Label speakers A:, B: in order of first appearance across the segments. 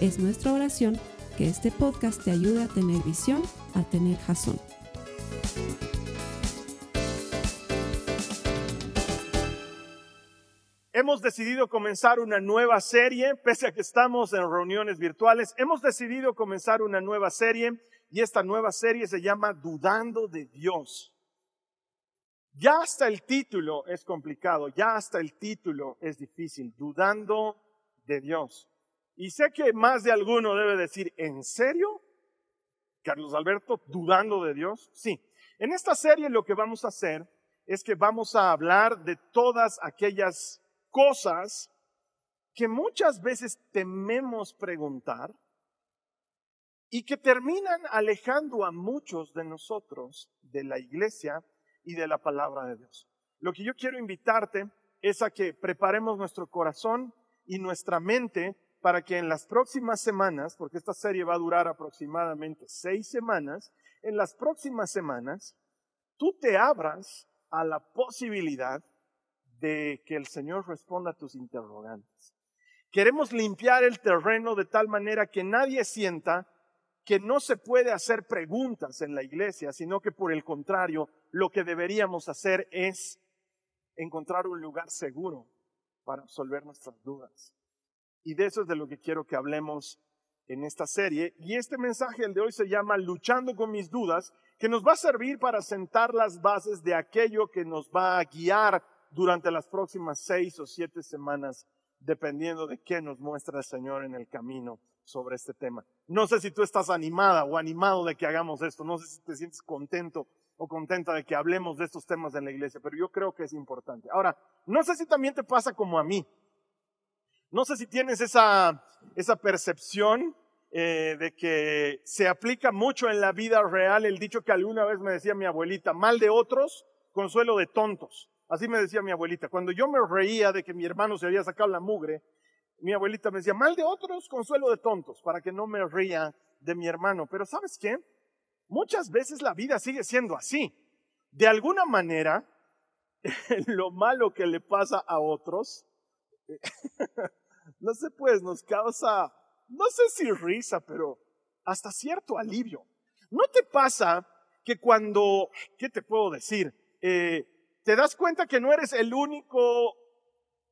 A: Es nuestra oración que este podcast te ayude a tener visión, a tener jazón.
B: Hemos decidido comenzar una nueva serie, pese a que estamos en reuniones virtuales, hemos decidido comenzar una nueva serie y esta nueva serie se llama Dudando de Dios. Ya hasta el título es complicado, ya hasta el título es difícil, Dudando de Dios. Y sé que más de alguno debe decir, ¿en serio? Carlos Alberto, dudando de Dios. Sí, en esta serie lo que vamos a hacer es que vamos a hablar de todas aquellas cosas que muchas veces tememos preguntar y que terminan alejando a muchos de nosotros de la iglesia y de la palabra de Dios. Lo que yo quiero invitarte es a que preparemos nuestro corazón y nuestra mente para que en las próximas semanas, porque esta serie va a durar aproximadamente seis semanas, en las próximas semanas tú te abras a la posibilidad de que el Señor responda a tus interrogantes. Queremos limpiar el terreno de tal manera que nadie sienta que no se puede hacer preguntas en la iglesia, sino que por el contrario, lo que deberíamos hacer es encontrar un lugar seguro para resolver nuestras dudas. Y de eso es de lo que quiero que hablemos en esta serie. Y este mensaje, el de hoy, se llama Luchando con mis dudas, que nos va a servir para sentar las bases de aquello que nos va a guiar durante las próximas seis o siete semanas, dependiendo de qué nos muestra el Señor en el camino sobre este tema. No sé si tú estás animada o animado de que hagamos esto, no sé si te sientes contento o contenta de que hablemos de estos temas en la iglesia, pero yo creo que es importante. Ahora, no sé si también te pasa como a mí. No sé si tienes esa, esa percepción eh, de que se aplica mucho en la vida real el dicho que alguna vez me decía mi abuelita, mal de otros, consuelo de tontos. Así me decía mi abuelita. Cuando yo me reía de que mi hermano se había sacado la mugre, mi abuelita me decía, mal de otros, consuelo de tontos, para que no me ría de mi hermano. Pero ¿sabes qué? Muchas veces la vida sigue siendo así. De alguna manera, lo malo que le pasa a otros no sé, pues nos causa, no sé si risa, pero hasta cierto alivio. ¿No te pasa que cuando, ¿qué te puedo decir? Eh, te das cuenta que no eres el único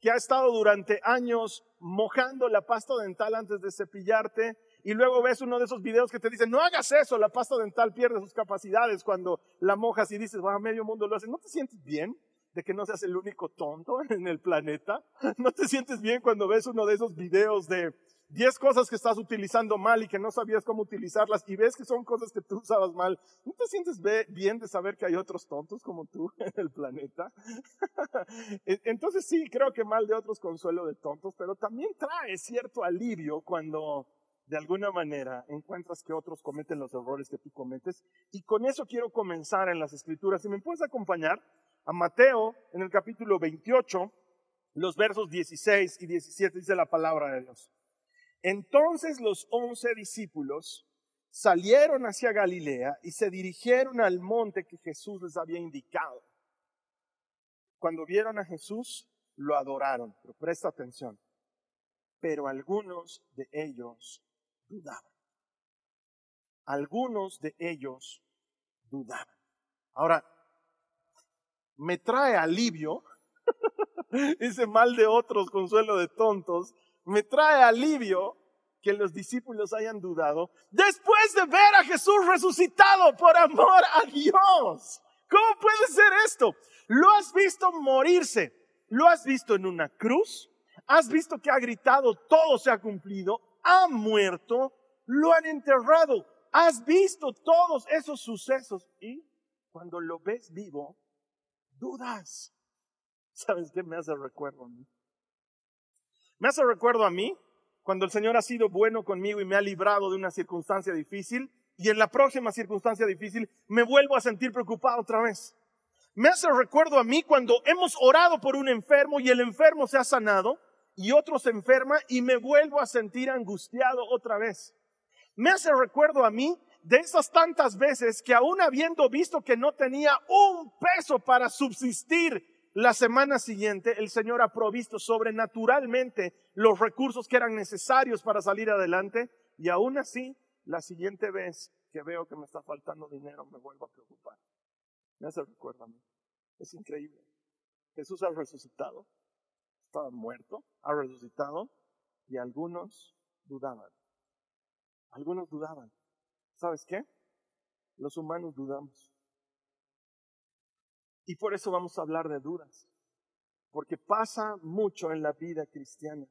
B: que ha estado durante años mojando la pasta dental antes de cepillarte y luego ves uno de esos videos que te dicen, no hagas eso, la pasta dental pierde sus capacidades cuando la mojas y dices, va, medio mundo lo hace. ¿No te sientes bien? De que no seas el único tonto en el planeta? ¿No te sientes bien cuando ves uno de esos videos de 10 cosas que estás utilizando mal y que no sabías cómo utilizarlas y ves que son cosas que tú usabas mal? ¿No te sientes bien de saber que hay otros tontos como tú en el planeta? Entonces sí, creo que mal de otros consuelo de tontos, pero también trae cierto alivio cuando de alguna manera encuentras que otros cometen los errores que tú cometes. Y con eso quiero comenzar en las escrituras. Si me puedes acompañar a Mateo en el capítulo 28, los versos 16 y 17 dice la palabra de Dios. Entonces los once discípulos salieron hacia Galilea y se dirigieron al monte que Jesús les había indicado. Cuando vieron a Jesús, lo adoraron, pero presta atención. Pero algunos de ellos dudaban. Algunos de ellos dudaban. Ahora, me trae alivio, ese mal de otros, consuelo de tontos, me trae alivio que los discípulos hayan dudado después de ver a Jesús resucitado por amor a Dios. ¿Cómo puede ser esto? Lo has visto morirse, lo has visto en una cruz, has visto que ha gritado, todo se ha cumplido, ha muerto, lo han enterrado, has visto todos esos sucesos y cuando lo ves vivo, dudas. ¿Sabes qué me hace recuerdo a mí? Me hace recuerdo a mí cuando el Señor ha sido bueno conmigo y me ha librado de una circunstancia difícil y en la próxima circunstancia difícil me vuelvo a sentir preocupado otra vez. Me hace recuerdo a mí cuando hemos orado por un enfermo y el enfermo se ha sanado y otro se enferma y me vuelvo a sentir angustiado otra vez. Me hace recuerdo a mí de esas tantas veces que aún habiendo visto que no tenía un peso para subsistir la semana siguiente, el Señor ha provisto sobrenaturalmente los recursos que eran necesarios para salir adelante y aún así, la siguiente vez que veo que me está faltando dinero, me vuelvo a preocupar. Me hace recuerdo a mí. Es increíble. Jesús ha resucitado, estaba muerto, ha resucitado y algunos dudaban. Algunos dudaban. ¿Sabes qué? Los humanos dudamos. Y por eso vamos a hablar de dudas. Porque pasa mucho en la vida cristiana.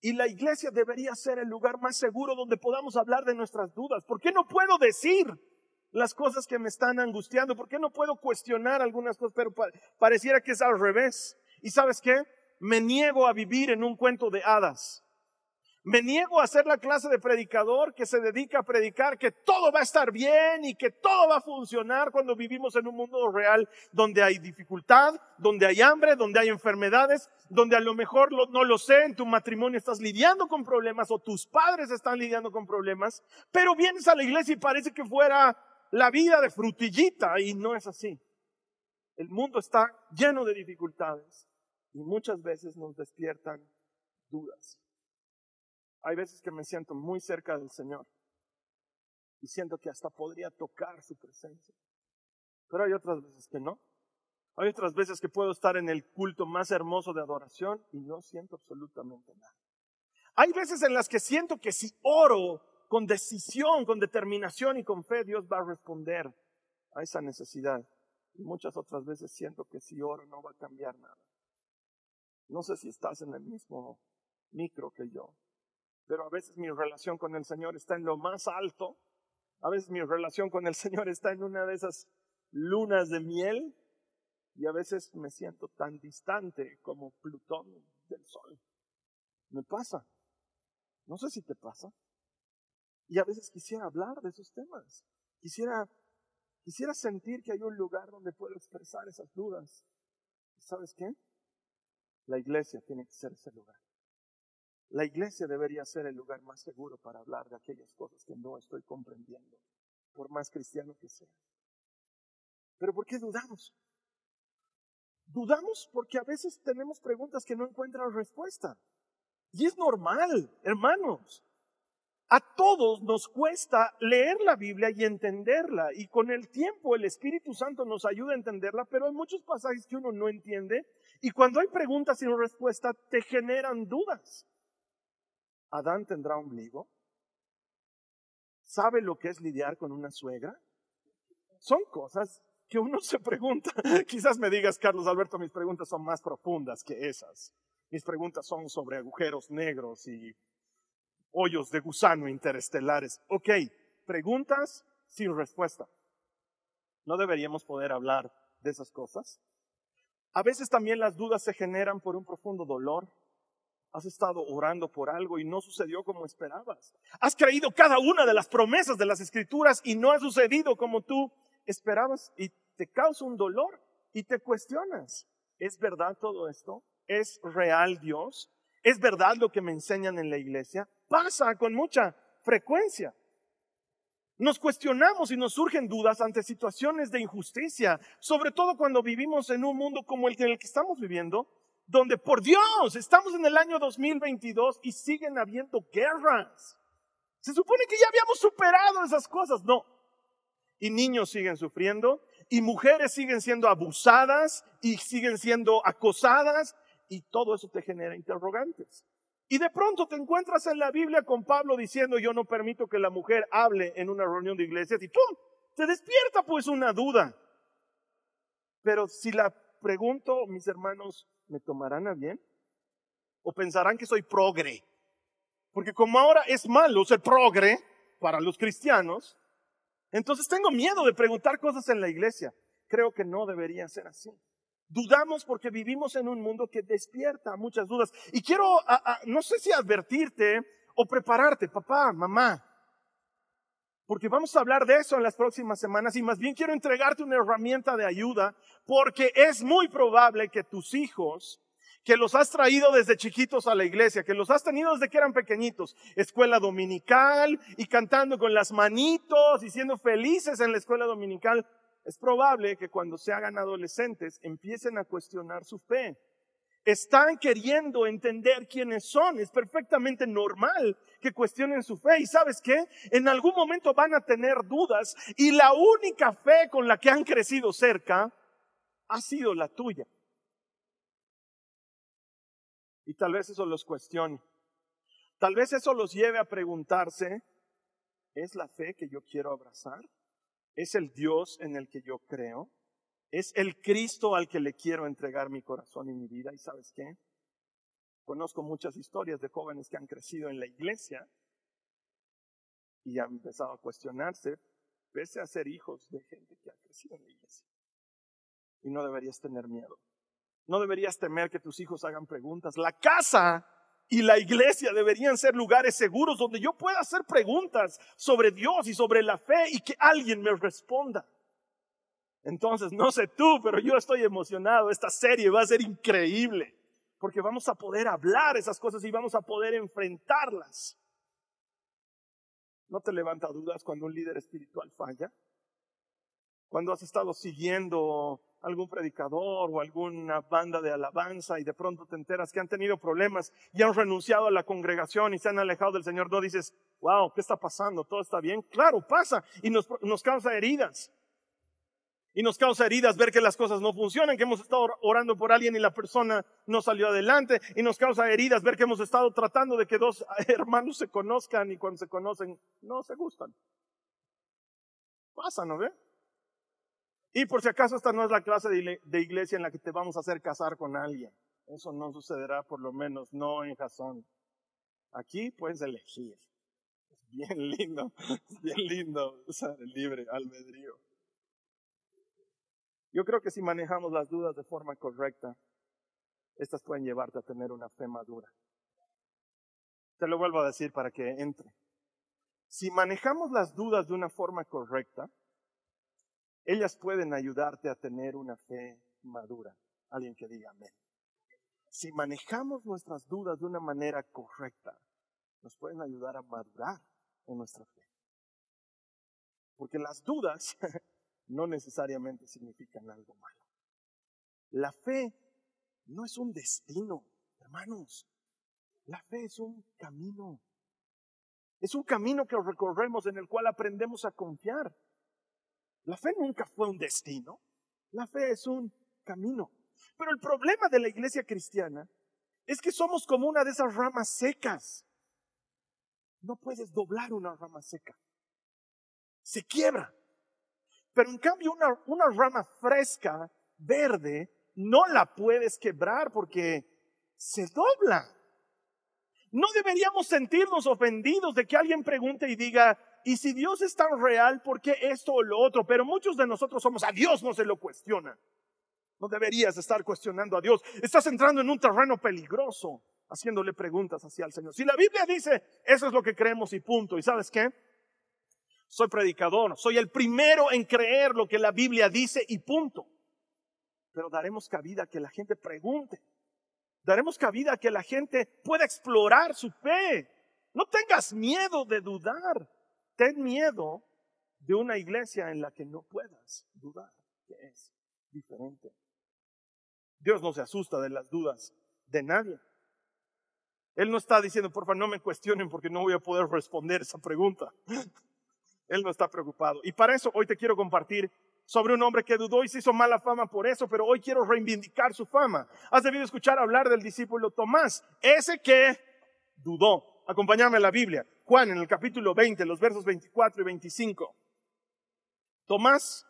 B: Y la iglesia debería ser el lugar más seguro donde podamos hablar de nuestras dudas. ¿Por qué no puedo decir las cosas que me están angustiando? ¿Por qué no puedo cuestionar algunas cosas? Pero pareciera que es al revés. ¿Y sabes qué? Me niego a vivir en un cuento de hadas. Me niego a ser la clase de predicador que se dedica a predicar que todo va a estar bien y que todo va a funcionar cuando vivimos en un mundo real donde hay dificultad, donde hay hambre, donde hay enfermedades, donde a lo mejor no lo sé, en tu matrimonio estás lidiando con problemas o tus padres están lidiando con problemas, pero vienes a la iglesia y parece que fuera la vida de frutillita y no es así. El mundo está lleno de dificultades y muchas veces nos despiertan dudas. Hay veces que me siento muy cerca del Señor y siento que hasta podría tocar su presencia. Pero hay otras veces que no. Hay otras veces que puedo estar en el culto más hermoso de adoración y no siento absolutamente nada. Hay veces en las que siento que si oro con decisión, con determinación y con fe, Dios va a responder a esa necesidad. Y muchas otras veces siento que si oro no va a cambiar nada. No sé si estás en el mismo micro que yo pero a veces mi relación con el Señor está en lo más alto, a veces mi relación con el Señor está en una de esas lunas de miel y a veces me siento tan distante como Plutón del Sol. Me pasa. No sé si te pasa. Y a veces quisiera hablar de esos temas. Quisiera, quisiera sentir que hay un lugar donde puedo expresar esas dudas. ¿Sabes qué? La iglesia tiene que ser ese lugar. La iglesia debería ser el lugar más seguro para hablar de aquellas cosas que no estoy comprendiendo, por más cristiano que sea. Pero ¿por qué dudamos? Dudamos porque a veces tenemos preguntas que no encuentran respuesta. Y es normal, hermanos. A todos nos cuesta leer la Biblia y entenderla. Y con el tiempo el Espíritu Santo nos ayuda a entenderla, pero hay muchos pasajes que uno no entiende. Y cuando hay preguntas sin respuesta, te generan dudas. ¿Adán tendrá ombligo? ¿Sabe lo que es lidiar con una suegra? Son cosas que uno se pregunta. Quizás me digas, Carlos Alberto, mis preguntas son más profundas que esas. Mis preguntas son sobre agujeros negros y hoyos de gusano interestelares. Ok, preguntas sin respuesta. ¿No deberíamos poder hablar de esas cosas? A veces también las dudas se generan por un profundo dolor, Has estado orando por algo y no sucedió como esperabas. Has creído cada una de las promesas de las escrituras y no ha sucedido como tú esperabas y te causa un dolor y te cuestionas. ¿Es verdad todo esto? ¿Es real Dios? ¿Es verdad lo que me enseñan en la iglesia? Pasa con mucha frecuencia. Nos cuestionamos y nos surgen dudas ante situaciones de injusticia, sobre todo cuando vivimos en un mundo como el en el que estamos viviendo, donde por Dios estamos en el año 2022 y siguen habiendo guerras. Se supone que ya habíamos superado esas cosas, no. Y niños siguen sufriendo, y mujeres siguen siendo abusadas, y siguen siendo acosadas, y todo eso te genera interrogantes. Y de pronto te encuentras en la Biblia con Pablo diciendo, yo no permito que la mujer hable en una reunión de iglesias, y ¡pum! Te despierta pues una duda. Pero si la pregunto, mis hermanos, ¿me tomarán a bien? ¿O pensarán que soy progre? Porque como ahora es malo ser progre para los cristianos, entonces tengo miedo de preguntar cosas en la iglesia. Creo que no debería ser así. Dudamos porque vivimos en un mundo que despierta muchas dudas. Y quiero, no sé si advertirte o prepararte, papá, mamá, porque vamos a hablar de eso en las próximas semanas y más bien quiero entregarte una herramienta de ayuda porque es muy probable que tus hijos, que los has traído desde chiquitos a la iglesia, que los has tenido desde que eran pequeñitos, escuela dominical y cantando con las manitos y siendo felices en la escuela dominical, es probable que cuando se hagan adolescentes empiecen a cuestionar su fe. Están queriendo entender quiénes son. Es perfectamente normal que cuestionen su fe. Y sabes qué? En algún momento van a tener dudas y la única fe con la que han crecido cerca ha sido la tuya. Y tal vez eso los cuestione. Tal vez eso los lleve a preguntarse, ¿es la fe que yo quiero abrazar? es el Dios en el que yo creo, es el Cristo al que le quiero entregar mi corazón y mi vida. ¿Y sabes qué? Conozco muchas historias de jóvenes que han crecido en la iglesia y han empezado a cuestionarse, pese a ser hijos de gente que ha crecido en la iglesia. Y no deberías tener miedo. No deberías temer que tus hijos hagan preguntas. La casa y la iglesia deberían ser lugares seguros donde yo pueda hacer preguntas sobre Dios y sobre la fe y que alguien me responda. Entonces, no sé tú, pero yo estoy emocionado. Esta serie va a ser increíble porque vamos a poder hablar esas cosas y vamos a poder enfrentarlas. ¿No te levanta dudas cuando un líder espiritual falla? Cuando has estado siguiendo algún predicador o alguna banda de alabanza y de pronto te enteras que han tenido problemas y han renunciado a la congregación y se han alejado del Señor, no dices, wow, ¿qué está pasando? ¿Todo está bien? Claro, pasa y nos, nos causa heridas. Y nos causa heridas ver que las cosas no funcionan, que hemos estado orando por alguien y la persona no salió adelante. Y nos causa heridas ver que hemos estado tratando de que dos hermanos se conozcan y cuando se conocen no se gustan. Pasa, ¿no ve? Y por si acaso esta no es la clase de iglesia en la que te vamos a hacer casar con alguien. Eso no sucederá, por lo menos no en Jason. Aquí puedes elegir. Es bien lindo, es bien lindo usar el libre albedrío. Yo creo que si manejamos las dudas de forma correcta, estas pueden llevarte a tener una fe madura. Te lo vuelvo a decir para que entre. Si manejamos las dudas de una forma correcta, ellas pueden ayudarte a tener una fe madura. Alguien que diga amén. Si manejamos nuestras dudas de una manera correcta, nos pueden ayudar a madurar en nuestra fe. Porque las dudas no necesariamente significan algo malo. La fe no es un destino, hermanos. La fe es un camino. Es un camino que recorremos en el cual aprendemos a confiar. La fe nunca fue un destino, la fe es un camino. Pero el problema de la iglesia cristiana es que somos como una de esas ramas secas. No puedes doblar una rama seca. Se quiebra. Pero en cambio una, rama fresca, verde, no la puedes quebrar porque se dobla. No deberíamos sentirnos ofendidos de que alguien pregunte y diga, y si Dios es tan real, ¿por qué esto o lo otro? Pero muchos de nosotros somos, a Dios no se lo cuestiona. No deberías estar cuestionando a Dios. Estás entrando en un terreno peligroso haciéndole preguntas hacia el Señor. Si la Biblia dice, eso es lo que creemos y punto. ¿Y sabes qué? Soy predicador, soy el primero en creer lo que la Biblia dice y punto. Pero daremos cabida a que la gente pregunte. Daremos cabida a que la gente pueda explorar su fe. No tengas miedo de dudar. Ten miedo de una iglesia en la que no puedas dudar, que es diferente. Dios no se asusta de las dudas de nadie. Él no está diciendo, por favor, no me cuestionen porque no voy a poder responder esa pregunta. Él no está preocupado. Y para eso hoy te quiero compartir sobre un hombre que dudó y se hizo mala fama por eso, pero hoy quiero reivindicar su fama. Has debido escuchar hablar del discípulo Tomás, ese que dudó. Acompáñame a la Biblia. Juan en el capítulo 20, los versos 24 y 25. Tomás,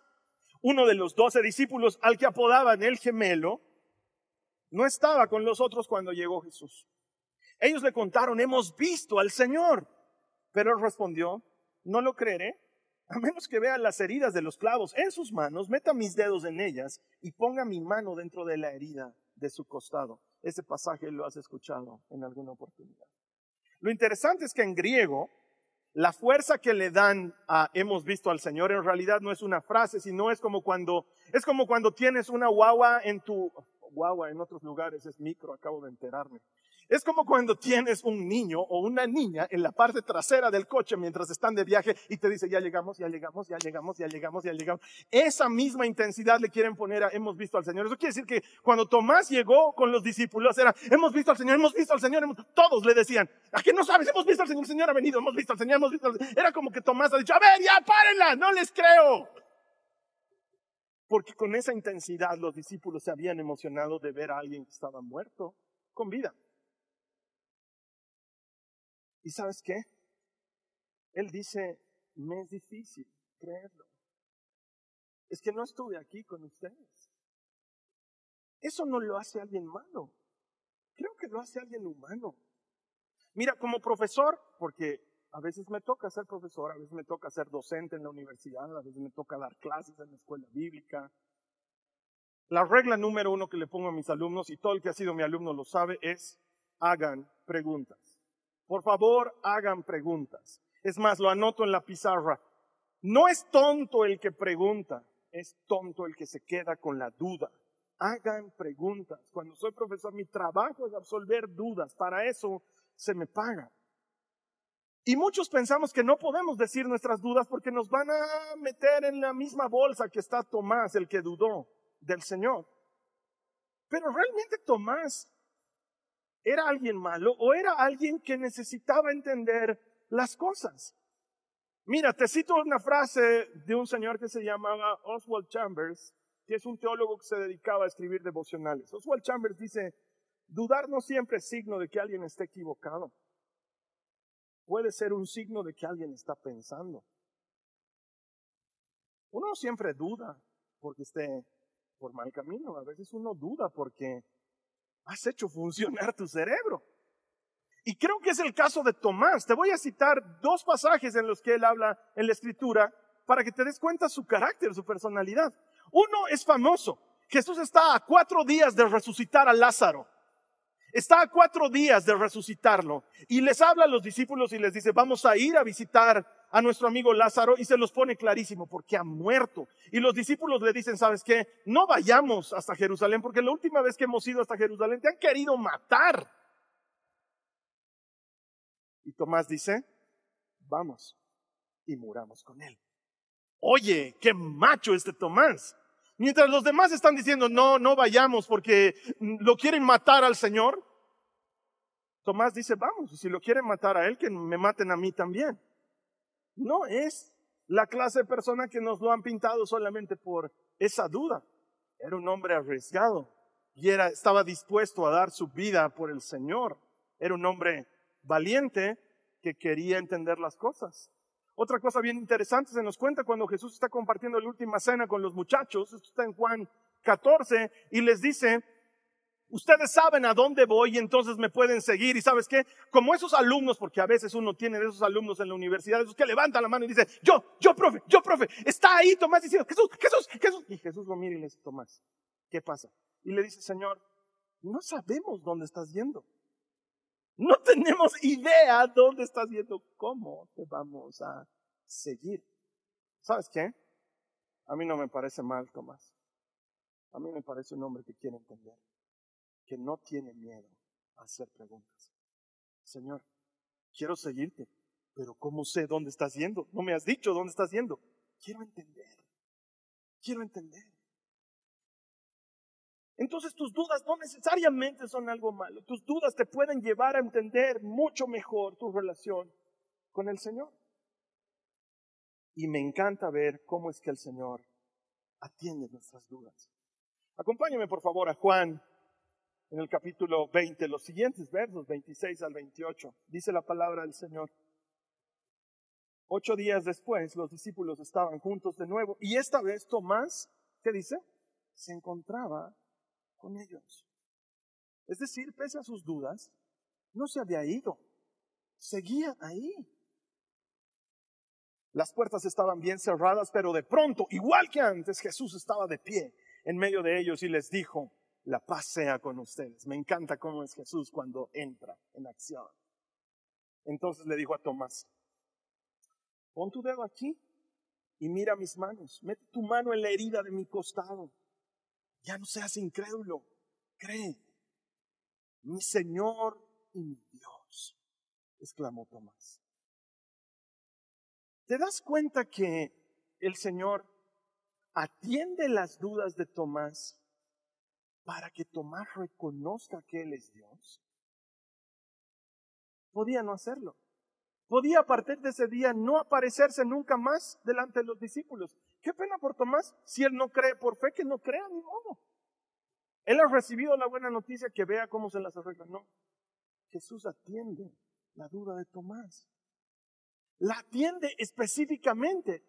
B: uno de los doce discípulos al que apodaban el gemelo, no estaba con los otros cuando llegó Jesús. Ellos le contaron, hemos visto al Señor. Pero él respondió, no lo creeré a menos que vea las heridas de los clavos en sus manos, meta mis dedos en ellas y ponga mi mano dentro de la herida de su costado. Ese pasaje lo has escuchado en alguna oportunidad. Lo interesante es que en griego, la fuerza que le dan a hemos visto al Señor en realidad no es una frase, sino es como cuando, es como cuando tienes una guagua en tu, guagua en otros lugares es micro, acabo de enterarme. Es como cuando tienes un niño o una niña en la parte trasera del coche mientras están de viaje y te dice, ya llegamos, ya llegamos, ya llegamos, ya llegamos, ya llegamos. Esa misma intensidad le quieren poner a hemos visto al Señor. Eso quiere decir que cuando Tomás llegó con los discípulos era, hemos visto al Señor, hemos visto al Señor, todos le decían, ¿a qué no sabes? Hemos visto al Señor, el Señor ha venido, hemos visto al Señor, hemos visto al Señor. Era como que Tomás ha dicho, a ver, ya párenla, no les creo. Porque con esa intensidad los discípulos se habían emocionado de ver a alguien que estaba muerto con vida. ¿Y sabes qué? Él dice, me es difícil creerlo. Es que no estuve aquí con ustedes. Eso no lo hace alguien malo. Creo que lo hace alguien humano. Mira, como profesor, porque a veces me toca ser profesor, a veces me toca ser docente en la universidad, a veces me toca dar clases en la escuela bíblica. La regla número uno que le pongo a mis alumnos, y todo el que ha sido mi alumno lo sabe, es hagan preguntas. Por favor, hagan preguntas. Es más, lo anoto en la pizarra. No es tonto el que pregunta, es tonto el que se queda con la duda. Hagan preguntas. Cuando soy profesor, mi trabajo es absolver dudas. Para eso se me paga. Y muchos pensamos que no podemos decir nuestras dudas porque nos van a meter en la misma bolsa que está Tomás, el que dudó del Señor. Pero realmente Tomás era alguien malo o era alguien que necesitaba entender las cosas. Mira, te cito una frase de un señor que se llamaba Oswald Chambers, que es un teólogo que se dedicaba a escribir devocionales. Oswald Chambers dice, dudar no siempre es signo de que alguien esté equivocado puede ser un signo de que alguien está pensando. Uno siempre duda porque esté por mal camino. A veces uno duda porque has hecho funcionar tu cerebro. Y creo que es el caso de Tomás. Te voy a citar dos pasajes en los que él habla en la escritura para que te des cuenta su carácter, su personalidad. Uno es famoso. Jesús está a cuatro días de resucitar a Lázaro. Está a cuatro días de resucitarlo y les habla a los discípulos y les dice, vamos a ir a visitar a nuestro amigo Lázaro y se los pone clarísimo porque ha muerto. Y los discípulos le dicen, ¿sabes qué? No vayamos hasta Jerusalén porque la última vez que hemos ido hasta Jerusalén te han querido matar. Y Tomás dice, vamos y muramos con él. Oye, qué macho este Tomás. Mientras los demás están diciendo, no, no vayamos porque lo quieren matar al Señor. Tomás dice, vamos, si lo quieren matar a él, que me maten a mí también. No es la clase de persona que nos lo han pintado solamente por esa duda. Era un hombre arriesgado y era, estaba dispuesto a dar su vida por el Señor. Era un hombre valiente que quería entender las cosas. Otra cosa bien interesante se nos cuenta cuando Jesús está compartiendo la última cena con los muchachos, esto está en Juan 14, y les dice, ustedes saben a dónde voy y entonces me pueden seguir. Y sabes qué, como esos alumnos, porque a veces uno tiene de esos alumnos en la universidad, esos que levantan la mano y dice, yo, yo, profe, yo, profe, está ahí Tomás diciendo, Jesús, Jesús, Jesús. Y Jesús lo mira y le dice, Tomás, ¿qué pasa? Y le dice, Señor, no sabemos dónde estás yendo. No tenemos idea dónde estás yendo, cómo te vamos a seguir. ¿Sabes qué? A mí no me parece mal, Tomás. A mí me parece un hombre que quiere entender, que no tiene miedo a hacer preguntas. Señor, quiero seguirte, pero ¿cómo sé dónde estás yendo? No me has dicho dónde estás yendo. Quiero entender. Quiero entender. Entonces tus dudas no necesariamente son algo malo. Tus dudas te pueden llevar a entender mucho mejor tu relación con el Señor. Y me encanta ver cómo es que el Señor atiende nuestras dudas. Acompáñame por favor a Juan en el capítulo 20, los siguientes versos, 26 al 28. Dice la palabra del Señor. Ocho días después los discípulos estaban juntos de nuevo y esta vez Tomás, ¿qué dice? Se encontraba con ellos. Es decir, pese a sus dudas, no se había ido, seguía ahí. Las puertas estaban bien cerradas, pero de pronto, igual que antes, Jesús estaba de pie en medio de ellos y les dijo, la paz sea con ustedes. Me encanta cómo es Jesús cuando entra en acción. Entonces le dijo a Tomás, pon tu dedo aquí y mira mis manos. Mete tu mano en la herida de mi costado. Ya no seas incrédulo, cree. Mi Señor y mi Dios, exclamó Tomás. ¿Te das cuenta que el Señor atiende las dudas de Tomás para que Tomás reconozca que Él es Dios? Podía no hacerlo. Podía a partir de ese día no aparecerse nunca más delante de los discípulos. Qué pena por Tomás, si él no cree por fe, que no crea ni modo. Él ha recibido la buena noticia que vea cómo se las arregla. No, Jesús atiende la duda de Tomás. La atiende específicamente.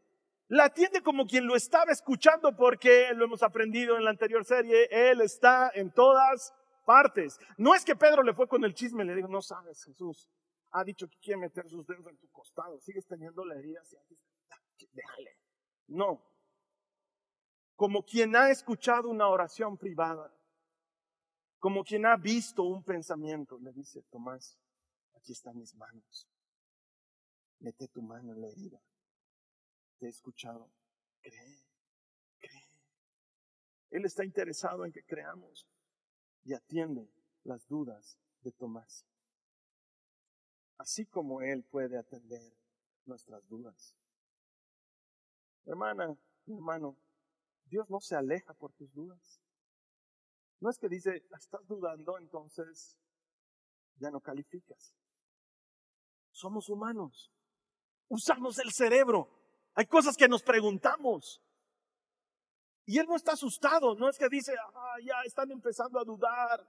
B: La atiende como quien lo estaba escuchando porque lo hemos aprendido en la anterior serie. Él está en todas partes. No es que Pedro le fue con el chisme le dijo, no sabes, Jesús ha dicho que quiere meter sus dedos en tu costado. Sigues teniendo la herida. Déjale. No. Como quien ha escuchado una oración privada. Como quien ha visto un pensamiento, le dice Tomás, aquí están mis manos. Mete tu mano en la herida. Te he escuchado. Cree, cree. Él está interesado en que creamos y atiende las dudas de Tomás. Así como Él puede atender nuestras dudas. Hermana, hermano, Dios no se aleja por tus dudas. No es que dice, estás dudando, entonces ya no calificas. Somos humanos. Usamos el cerebro. Hay cosas que nos preguntamos. Y Él no está asustado. No es que dice, ah, ya están empezando a dudar.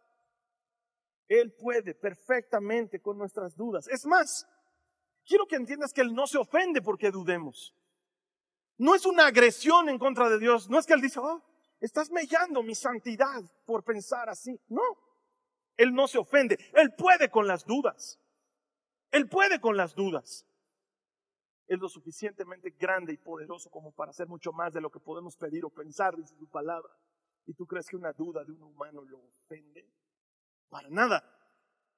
B: Él puede perfectamente con nuestras dudas. Es más, quiero que entiendas que Él no se ofende porque dudemos. No es una agresión en contra de Dios. No es que Él dice, oh, estás mellando mi santidad por pensar así. No, Él no se ofende. Él puede con las dudas. Él puede con las dudas. Es lo suficientemente grande y poderoso como para hacer mucho más de lo que podemos pedir o pensar, dice su palabra. ¿Y tú crees que una duda de un humano lo ofende? Para nada.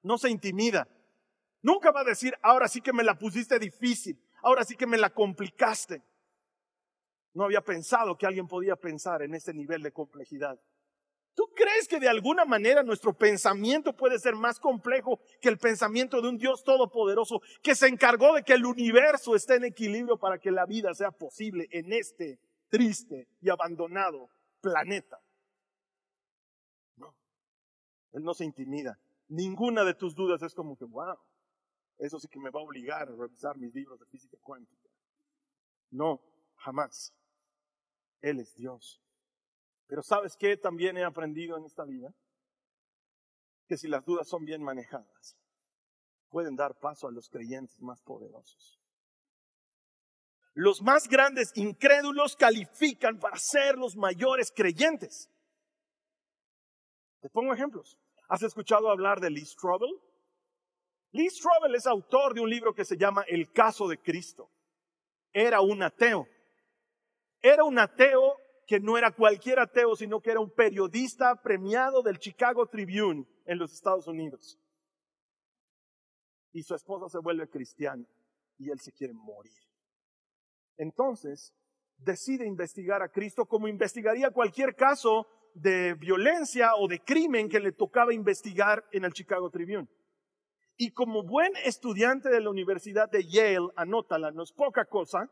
B: No se intimida. Nunca va a decir, ahora sí que me la pusiste difícil, ahora sí que me la complicaste. No había pensado que alguien podía pensar en ese nivel de complejidad. ¿Tú crees que de alguna manera nuestro pensamiento puede ser más complejo que el pensamiento de un Dios todopoderoso que se encargó de que el universo esté en equilibrio para que la vida sea posible en este triste y abandonado planeta? No, Él no se intimida. Ninguna de tus dudas es como que, wow, eso sí que me va a obligar a revisar mis libros de física cuántica. No, jamás. Él es Dios. Pero ¿sabes qué también he aprendido en esta vida? Que si las dudas son bien manejadas, pueden dar paso a los creyentes más poderosos. Los más grandes incrédulos califican para ser los mayores creyentes. Te pongo ejemplos. ¿Has escuchado hablar de Lee Strobel? Lee Strobel es autor de un libro que se llama El caso de Cristo. Era un ateo era un ateo que no era cualquier ateo, sino que era un periodista premiado del Chicago Tribune en los Estados Unidos. Y su esposa se vuelve cristiana y él se quiere morir. Entonces, decide investigar a Cristo como investigaría cualquier caso de violencia o de crimen que le tocaba investigar en el Chicago Tribune. Y como buen estudiante de la Universidad de Yale, anótala, no es poca cosa,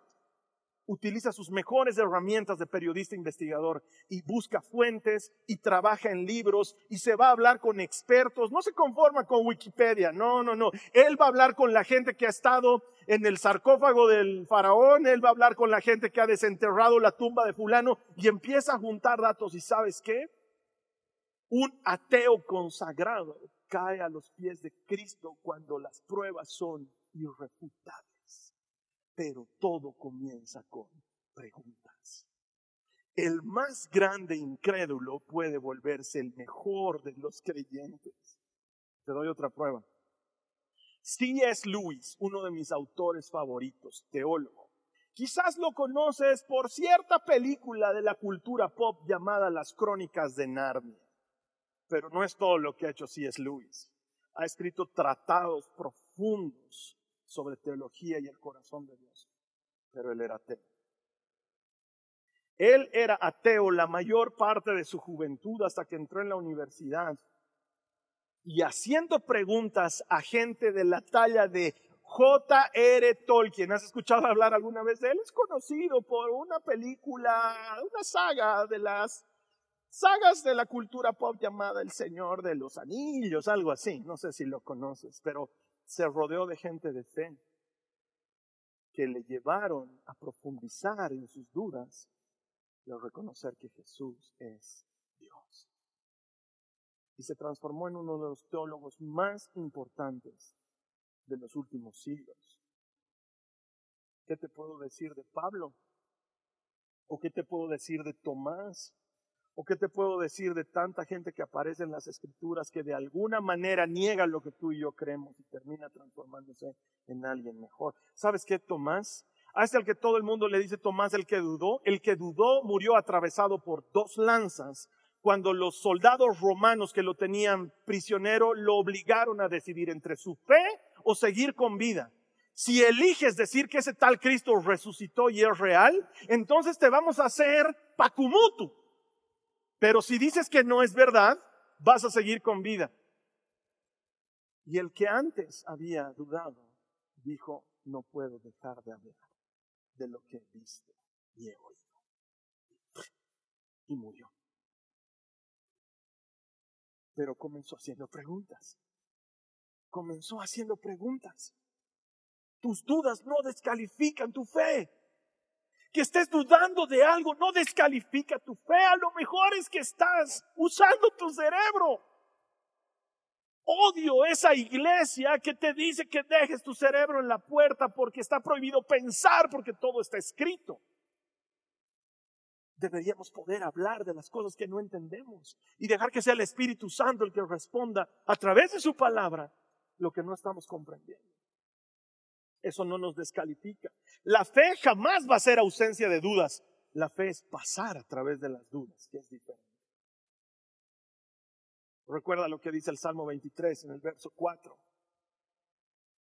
B: utiliza sus mejores herramientas de periodista investigador y busca fuentes y trabaja en libros y se va a hablar con expertos. No se conforma con Wikipedia, no, no, no. Él va a hablar con la gente que ha estado en el sarcófago del faraón, él va a hablar con la gente que ha desenterrado la tumba de fulano y empieza a juntar datos y sabes qué? Un ateo consagrado cae a los pies de Cristo cuando las pruebas son irrefutables pero todo comienza con preguntas. El más grande incrédulo puede volverse el mejor de los creyentes. Te doy otra prueba. C.S. Lewis, uno de mis autores favoritos, teólogo, Quizás lo conoces por cierta película de la cultura pop llamada Las Crónicas de Narnia, pero no es todo lo que ha hecho C.S. Lewis. Ha escrito tratados profundos sobre teología y el corazón de Dios, pero él era ateo. Él era ateo la mayor parte de su juventud hasta que entró en la universidad y haciendo preguntas a gente de la talla de J.R. Tolkien. ¿Has escuchado hablar alguna vez de él? Es conocido por una película, una saga de las sagas de la cultura pop llamada El Señor de los Anillos, algo así. No sé si lo conoces, pero se rodeó de gente de fe que le llevaron a profundizar en sus dudas y a reconocer que Jesús es Dios. Y se transformó en uno de los teólogos más importantes de los últimos siglos. ¿Qué te puedo decir de Pablo? ¿O qué te puedo decir de Tomás? ¿O qué te puedo decir de tanta gente que aparece en las escrituras que de alguna manera niega lo que tú y yo creemos y termina transformándose en alguien mejor? ¿Sabes qué, Tomás? A este al que todo el mundo le dice Tomás el que dudó, el que dudó murió atravesado por dos lanzas cuando los soldados romanos que lo tenían prisionero lo obligaron a decidir entre su fe o seguir con vida. Si eliges decir que ese tal Cristo resucitó y es real, entonces te vamos a hacer pacumutu. Pero si dices que no es verdad, vas a seguir con vida. Y el que antes había dudado, dijo, no puedo dejar de hablar de lo que he visto y he oído. Y murió. Pero comenzó haciendo preguntas comenzó haciendo preguntas. Tus dudas no descalifican tu fe. Que estés dudando de algo no descalifica tu fe. A lo mejor es que estás usando tu cerebro. Odio esa iglesia que te dice que dejes tu cerebro en la puerta porque está prohibido pensar porque todo está escrito. Deberíamos poder hablar de las cosas que no entendemos y dejar que sea el Espíritu Santo el que responda a través de su palabra lo que no estamos comprendiendo. Eso no nos descalifica. La fe jamás va a ser ausencia de dudas. La fe es pasar a través de las dudas, que es diferente. Recuerda lo que dice el Salmo 23 en el verso 4.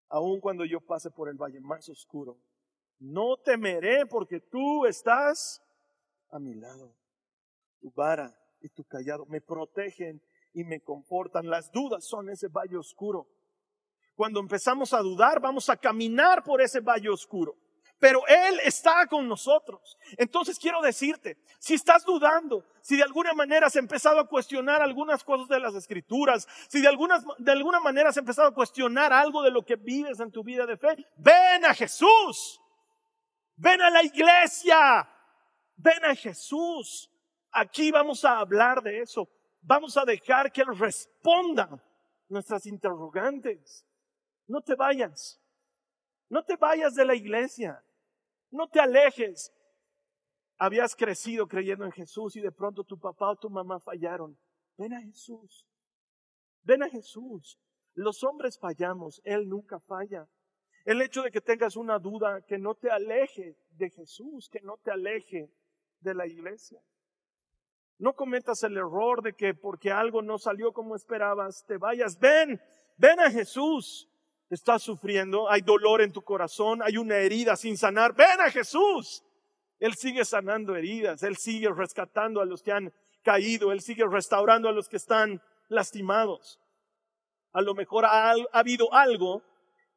B: Aun cuando yo pase por el valle más oscuro, no temeré porque tú estás a mi lado. Tu vara y tu callado me protegen y me confortan. Las dudas son ese valle oscuro cuando empezamos a dudar, vamos a caminar por ese valle oscuro. Pero Él está con nosotros. Entonces quiero decirte, si estás dudando, si de alguna manera has empezado a cuestionar algunas cosas de las escrituras, si de, algunas, de alguna manera has empezado a cuestionar algo de lo que vives en tu vida de fe, ven a Jesús. Ven a la iglesia. Ven a Jesús. Aquí vamos a hablar de eso. Vamos a dejar que Él responda nuestras interrogantes. No te vayas. No te vayas de la iglesia. No te alejes. Habías crecido creyendo en Jesús y de pronto tu papá o tu mamá fallaron. Ven a Jesús. Ven a Jesús. Los hombres fallamos, Él nunca falla. El hecho de que tengas una duda, que no te aleje de Jesús, que no te aleje de la iglesia. No cometas el error de que porque algo no salió como esperabas, te vayas. Ven, ven a Jesús estás sufriendo, hay dolor en tu corazón, hay una herida sin sanar, ven a Jesús. Él sigue sanando heridas, Él sigue rescatando a los que han caído, Él sigue restaurando a los que están lastimados. A lo mejor ha, ha habido algo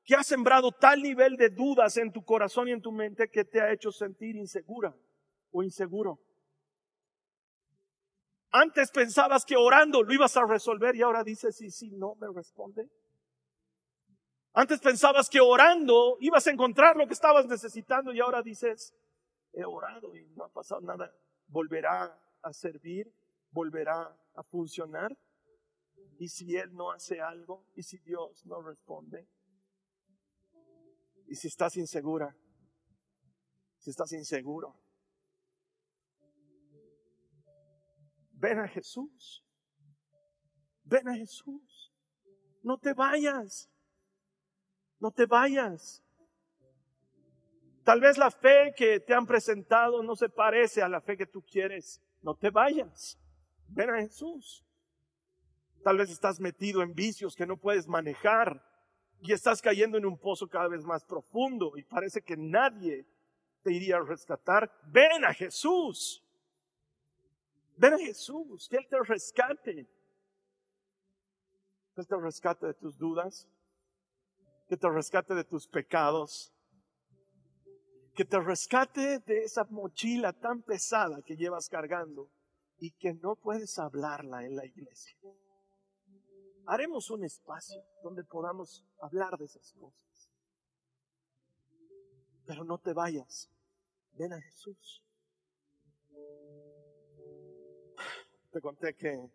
B: que ha sembrado tal nivel de dudas en tu corazón y en tu mente que te ha hecho sentir insegura o inseguro. Antes pensabas que orando lo ibas a resolver y ahora dices, sí, sí, no me responde. Antes pensabas que orando ibas a encontrar lo que estabas necesitando y ahora dices, he orado y no ha pasado nada. ¿Volverá a servir? ¿Volverá a funcionar? ¿Y si Él no hace algo? ¿Y si Dios no responde? ¿Y si estás insegura? Si estás inseguro. Ven a Jesús. Ven a Jesús. No te vayas. No te vayas. Tal vez la fe que te han presentado no se parece a la fe que tú quieres. No te vayas. Ven a Jesús. Tal vez estás metido en vicios que no puedes manejar y estás cayendo en un pozo cada vez más profundo y parece que nadie te iría a rescatar. Ven a Jesús. Ven a Jesús, que Él te rescate. Él te rescate de tus dudas, que te rescate de tus pecados, que te rescate de esa mochila tan pesada que llevas cargando y que no puedes hablarla en la iglesia. Haremos un espacio donde podamos hablar de esas cosas. Pero no te vayas. Ven a Jesús. Te conté que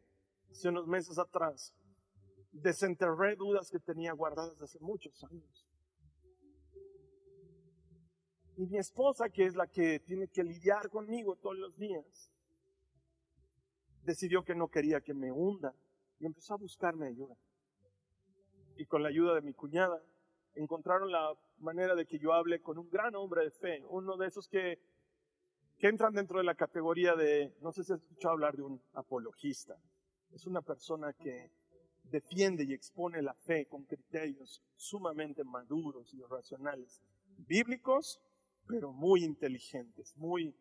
B: hace unos meses atrás desenterré dudas que tenía guardadas hace muchos años. Y mi esposa, que es la que tiene que lidiar conmigo todos los días, decidió que no quería que me hunda y empezó a buscarme ayuda. Y con la ayuda de mi cuñada, encontraron la manera de que yo hable con un gran hombre de fe, uno de esos que, que entran dentro de la categoría de, no sé si has escuchado hablar de un apologista. Es una persona que defiende y expone la fe con criterios sumamente maduros y racionales, bíblicos, pero muy inteligentes, muy,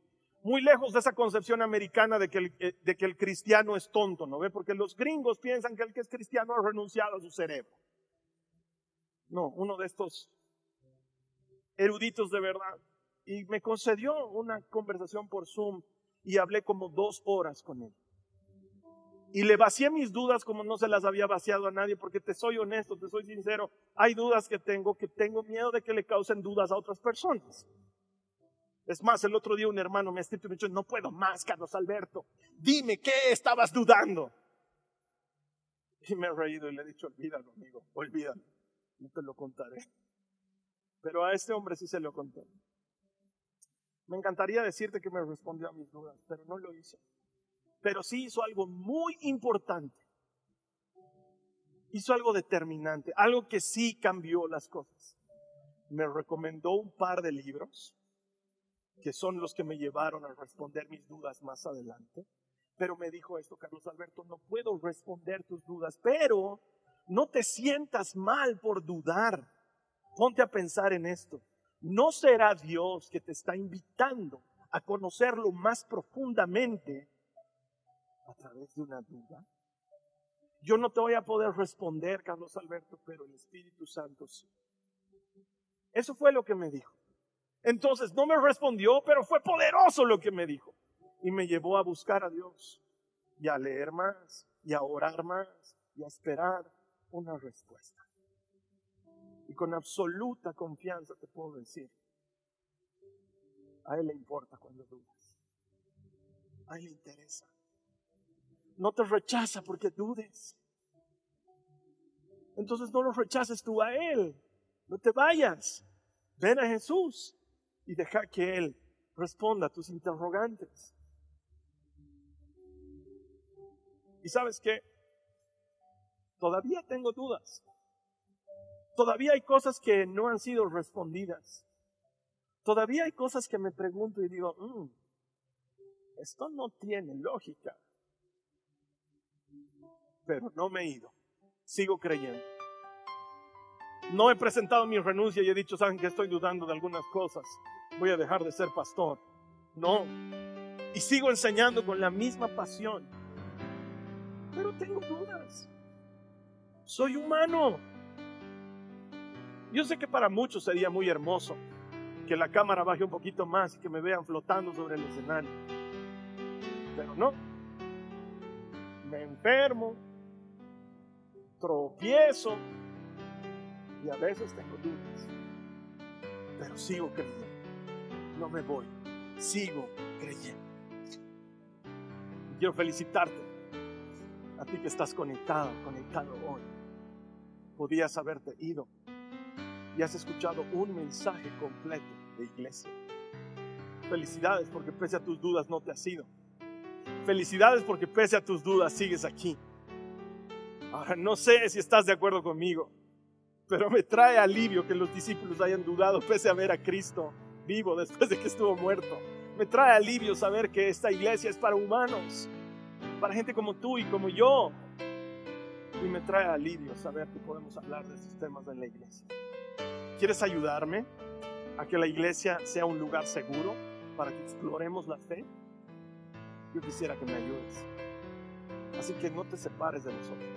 B: muy lejos de esa concepción americana de que, el, eh, de que el cristiano es tonto, ¿no ve? Porque los gringos piensan que el que es cristiano ha renunciado a su cerebro. No, uno de estos eruditos de verdad. Y me concedió una conversación por Zoom y hablé como dos horas con él. Y le vacié mis dudas como no se las había vaciado a nadie, porque te soy honesto, te soy sincero. Hay dudas que tengo que tengo miedo de que le causen dudas a otras personas. Es más, el otro día un hermano me escrito y me dicho, no puedo más, Carlos Alberto. Dime, ¿qué estabas dudando? Y me he reído y le he dicho, olvídalo, amigo, olvídalo. No te lo contaré. Pero a este hombre sí se lo conté. Me encantaría decirte que me respondió a mis dudas, pero no lo hizo. Pero sí hizo algo muy importante. Hizo algo determinante, algo que sí cambió las cosas. Me recomendó un par de libros que son los que me llevaron a responder mis dudas más adelante. Pero me dijo esto, Carlos Alberto, no puedo responder tus dudas, pero no te sientas mal por dudar. Ponte a pensar en esto. ¿No será Dios que te está invitando a conocerlo más profundamente a través de una duda? Yo no te voy a poder responder, Carlos Alberto, pero el Espíritu Santo sí. Eso fue lo que me dijo. Entonces no me respondió, pero fue poderoso lo que me dijo. Y me llevó a buscar a Dios y a leer más y a orar más y a esperar una respuesta. Y con absoluta confianza te puedo decir, a Él le importa cuando dudas. A Él le interesa. No te rechaza porque dudes. Entonces no lo rechaces tú a Él. No te vayas. Ven a Jesús y deja que Él responda a tus interrogantes. Y sabes que todavía tengo dudas. Todavía hay cosas que no han sido respondidas. Todavía hay cosas que me pregunto y digo, mm, esto no tiene lógica. Pero no me he ido. Sigo creyendo. No he presentado mi renuncia y he dicho, saben que estoy dudando de algunas cosas voy a dejar de ser pastor. No. Y sigo enseñando con la misma pasión. Pero tengo dudas. Soy humano. Yo sé que para muchos sería muy hermoso que la cámara baje un poquito más y que me vean flotando sobre el escenario. Pero no. Me enfermo, tropiezo y a veces tengo dudas. Pero sigo creyendo no me voy, sigo creyendo. Quiero felicitarte a ti que estás conectado, conectado hoy. Podías haberte ido y has escuchado un mensaje completo de iglesia. Felicidades porque pese a tus dudas no te has ido. Felicidades porque pese a tus dudas sigues aquí. No sé si estás de acuerdo conmigo, pero me trae alivio que los discípulos hayan dudado pese a ver a Cristo vivo después de que estuvo muerto. Me trae alivio saber que esta iglesia es para humanos, para gente como tú y como yo. Y me trae alivio saber que podemos hablar de estos temas en la iglesia. ¿Quieres ayudarme a que la iglesia sea un lugar seguro para que exploremos la fe? Yo quisiera que me ayudes. Así que no te separes de nosotros.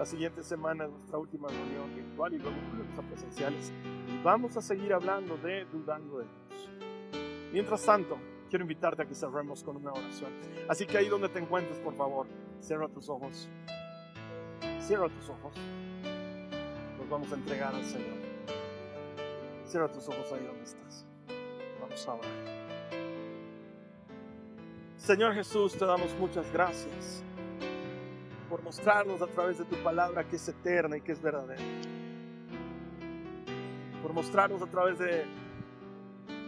B: La siguiente semana es nuestra última reunión virtual y luego volvemos a presenciales. Vamos a seguir hablando de dudando de Dios. Mientras tanto, quiero invitarte a que cerremos con una oración. Así que ahí donde te encuentres, por favor, cierra tus ojos. Cierra tus ojos. Nos vamos a entregar al Señor. Cierra tus ojos ahí donde estás. Vamos a orar. Señor Jesús, te damos muchas gracias por mostrarnos a través de tu palabra que es eterna y que es verdadera. Por mostrarnos a través de,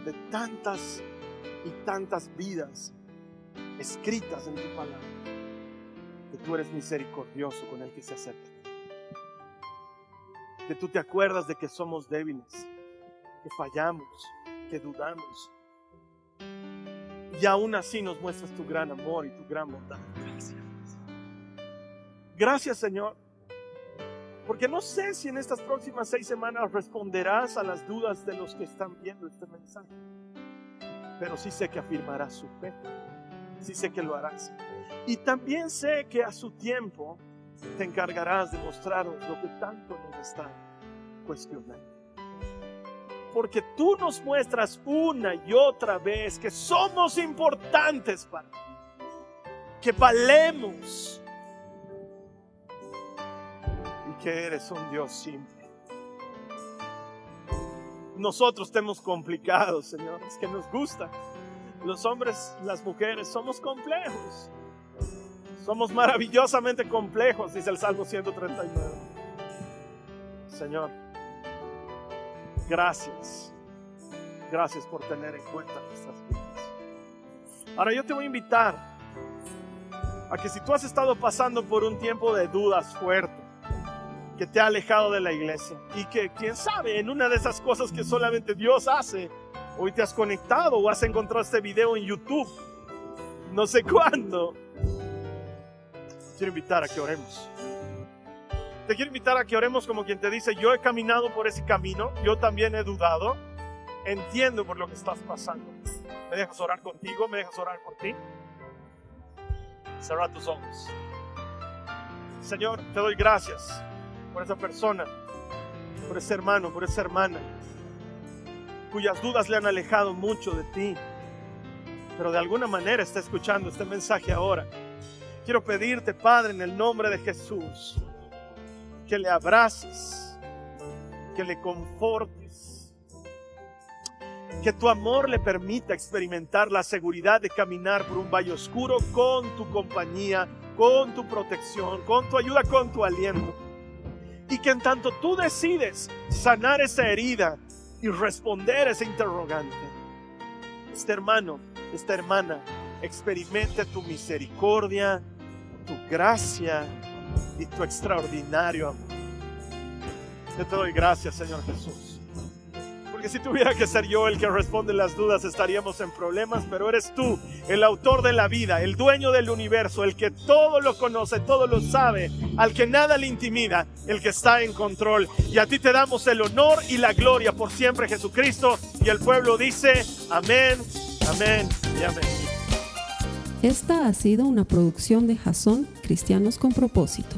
B: de tantas y tantas vidas escritas en tu palabra, que tú eres misericordioso con el que se acerca. Que tú te acuerdas de que somos débiles, que fallamos, que dudamos. Y aún así nos muestras tu gran amor y tu gran bondad. Gracias. Gracias Señor. Porque no sé si en estas próximas seis semanas responderás a las dudas de los que están viendo este mensaje. Pero sí sé que afirmarás su fe. Sí sé que lo harás. Y también sé que a su tiempo te encargarás de mostrarnos lo que tanto nos está cuestionando. Porque tú nos muestras una y otra vez que somos importantes para ti. Que valemos que eres un Dios simple. Nosotros tenemos complicados, Señor, es que nos gusta. Los hombres, las mujeres, somos complejos. Somos maravillosamente complejos, dice el Salmo 139. Señor, gracias. Gracias por tener en cuenta nuestras vidas. Ahora yo te voy a invitar a que si tú has estado pasando por un tiempo de dudas fuertes, que te ha alejado de la iglesia y que quién sabe, en una de esas cosas que solamente Dios hace, hoy te has conectado o has encontrado este video en YouTube, no sé cuándo. Quiero invitar a que oremos. Te quiero invitar a que oremos como quien te dice, yo he caminado por ese camino, yo también he dudado, entiendo por lo que estás pasando. ¿Me dejas orar contigo? ¿Me dejas orar por ti? Cerra tus ojos. Señor, te doy gracias por esa persona, por ese hermano, por esa hermana, cuyas dudas le han alejado mucho de ti, pero de alguna manera está escuchando este mensaje ahora. Quiero pedirte, Padre, en el nombre de Jesús, que le abraces, que le confortes, que tu amor le permita experimentar la seguridad de caminar por un valle oscuro con tu compañía, con tu protección, con tu ayuda, con tu aliento. Y que en tanto tú decides sanar esa herida y responder ese interrogante, este hermano, esta hermana, experimente tu misericordia, tu gracia y tu extraordinario amor. Yo te doy gracias, Señor Jesús que si tuviera que ser yo el que responde las dudas estaríamos en problemas, pero eres tú, el autor de la vida, el dueño del universo, el que todo lo conoce, todo lo sabe, al que nada le intimida, el que está en control. Y a ti te damos el honor y la gloria por siempre, Jesucristo. Y el pueblo dice, amén, amén y amén.
A: Esta ha sido una producción de Jason Cristianos con propósito.